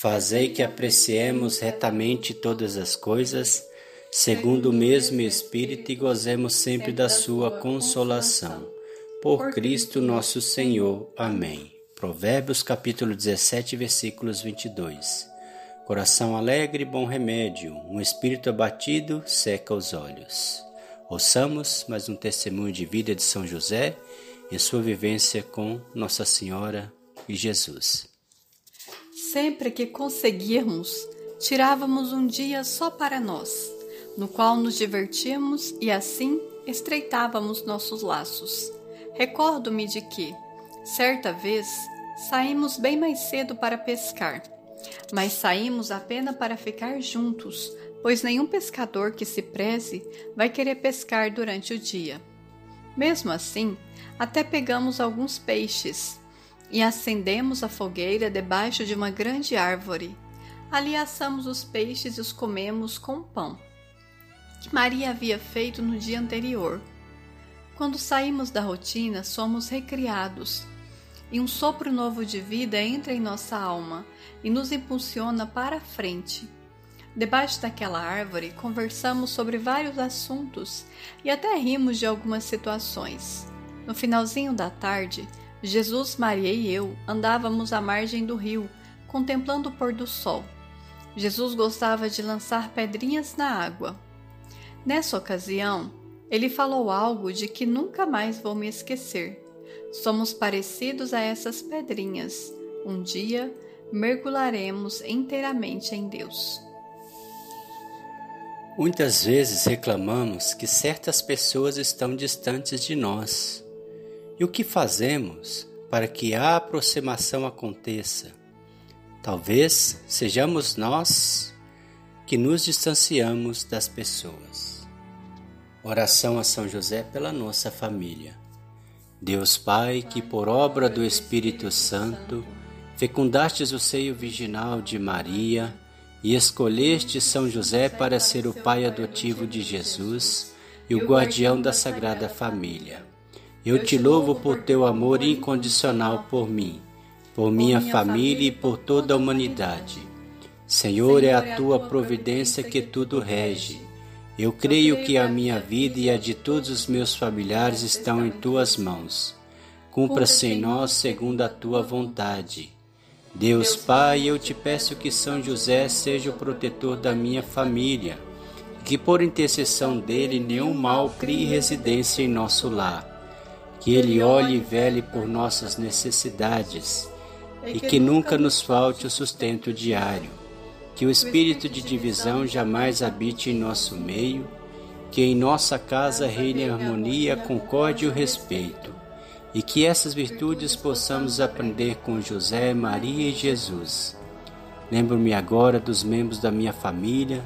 Fazei que apreciemos retamente todas as coisas, segundo o mesmo Espírito, e gozemos sempre da Sua consolação. Por Cristo nosso Senhor. Amém. Provérbios capítulo 17, versículos 22. Coração alegre, bom remédio, um espírito abatido seca os olhos. Ouçamos mais um testemunho de vida de São José em sua vivência com Nossa Senhora e Jesus. Sempre que conseguirmos, tirávamos um dia só para nós, no qual nos divertíamos e assim estreitávamos nossos laços. Recordo-me de que, certa vez, saímos bem mais cedo para pescar, mas saímos apenas para ficar juntos, pois nenhum pescador que se preze vai querer pescar durante o dia. Mesmo assim, até pegamos alguns peixes, e acendemos a fogueira debaixo de uma grande árvore. Ali assamos os peixes e os comemos com pão, que Maria havia feito no dia anterior. Quando saímos da rotina, somos recriados, e um sopro novo de vida entra em nossa alma e nos impulsiona para a frente. Debaixo daquela árvore, conversamos sobre vários assuntos e até rimos de algumas situações. No finalzinho da tarde, Jesus, Maria e eu andávamos à margem do rio, contemplando o pôr do sol. Jesus gostava de lançar pedrinhas na água. Nessa ocasião, ele falou algo de que nunca mais vou me esquecer. Somos parecidos a essas pedrinhas. Um dia mergulharemos inteiramente em Deus. Muitas vezes reclamamos que certas pessoas estão distantes de nós e o que fazemos para que a aproximação aconteça? Talvez sejamos nós que nos distanciamos das pessoas. Oração a São José pela nossa família. Deus Pai, que por obra do Espírito Santo fecundastes o seio virginal de Maria e escolheste São José para ser o pai adotivo de Jesus e o guardião da Sagrada Família. Eu te louvo por teu amor incondicional por mim, por minha família e por toda a humanidade. Senhor, é a tua providência que tudo rege. Eu creio que a minha vida e a de todos os meus familiares estão em tuas mãos. Cumpra-se em nós segundo a tua vontade. Deus Pai, eu te peço que São José seja o protetor da minha família, que por intercessão dele nenhum mal crie residência em nosso lar que Ele olhe e vele por nossas necessidades e que nunca nos falte o sustento diário, que o espírito de divisão jamais habite em nosso meio, que em nossa casa reine a harmonia, a concórdia e o respeito, e que essas virtudes possamos aprender com José, Maria e Jesus. Lembro-me agora dos membros da minha família,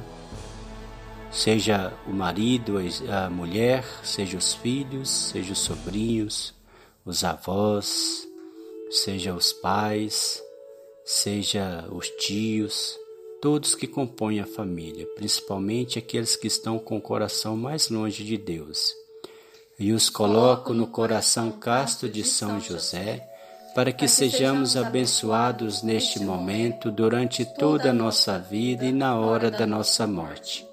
seja o marido, a mulher, seja os filhos, seja os sobrinhos, os avós, seja os pais, seja os tios, todos que compõem a família, principalmente aqueles que estão com o coração mais longe de Deus. E os coloco no coração casto de São José, para que sejamos abençoados neste momento, durante toda a nossa vida e na hora da nossa morte.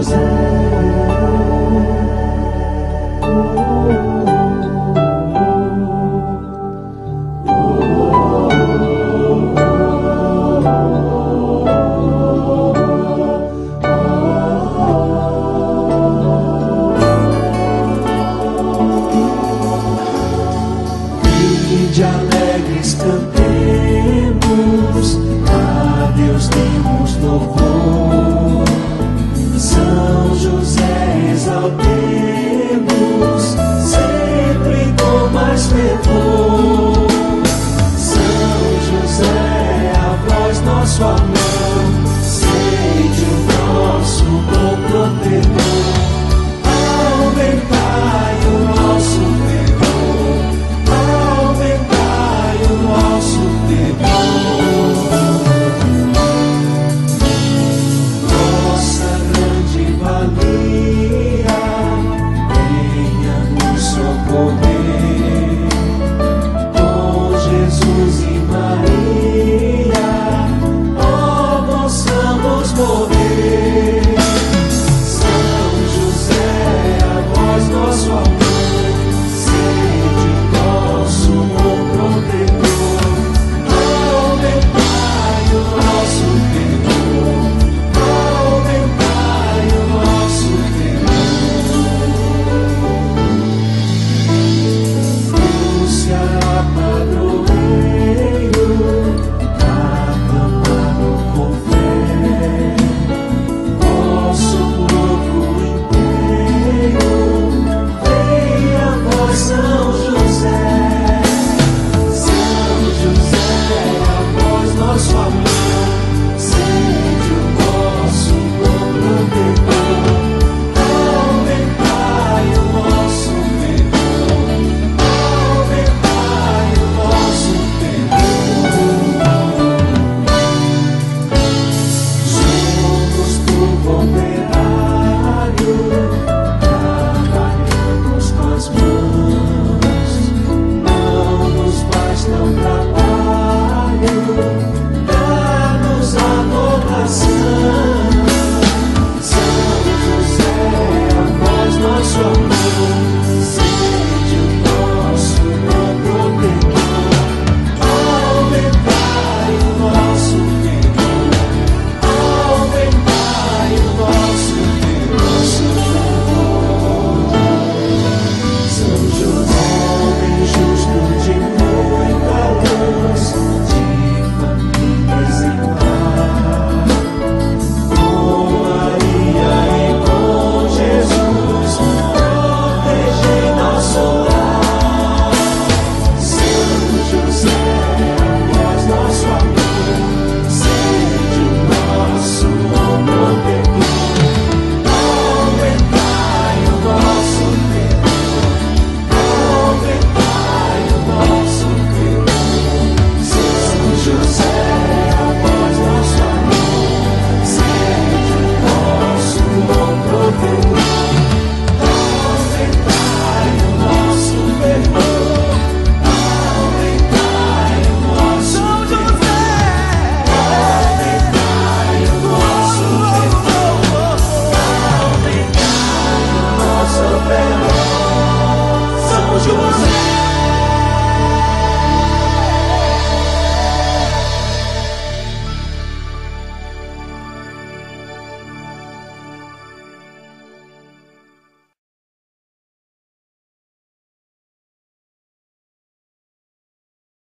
de alegres cantemos.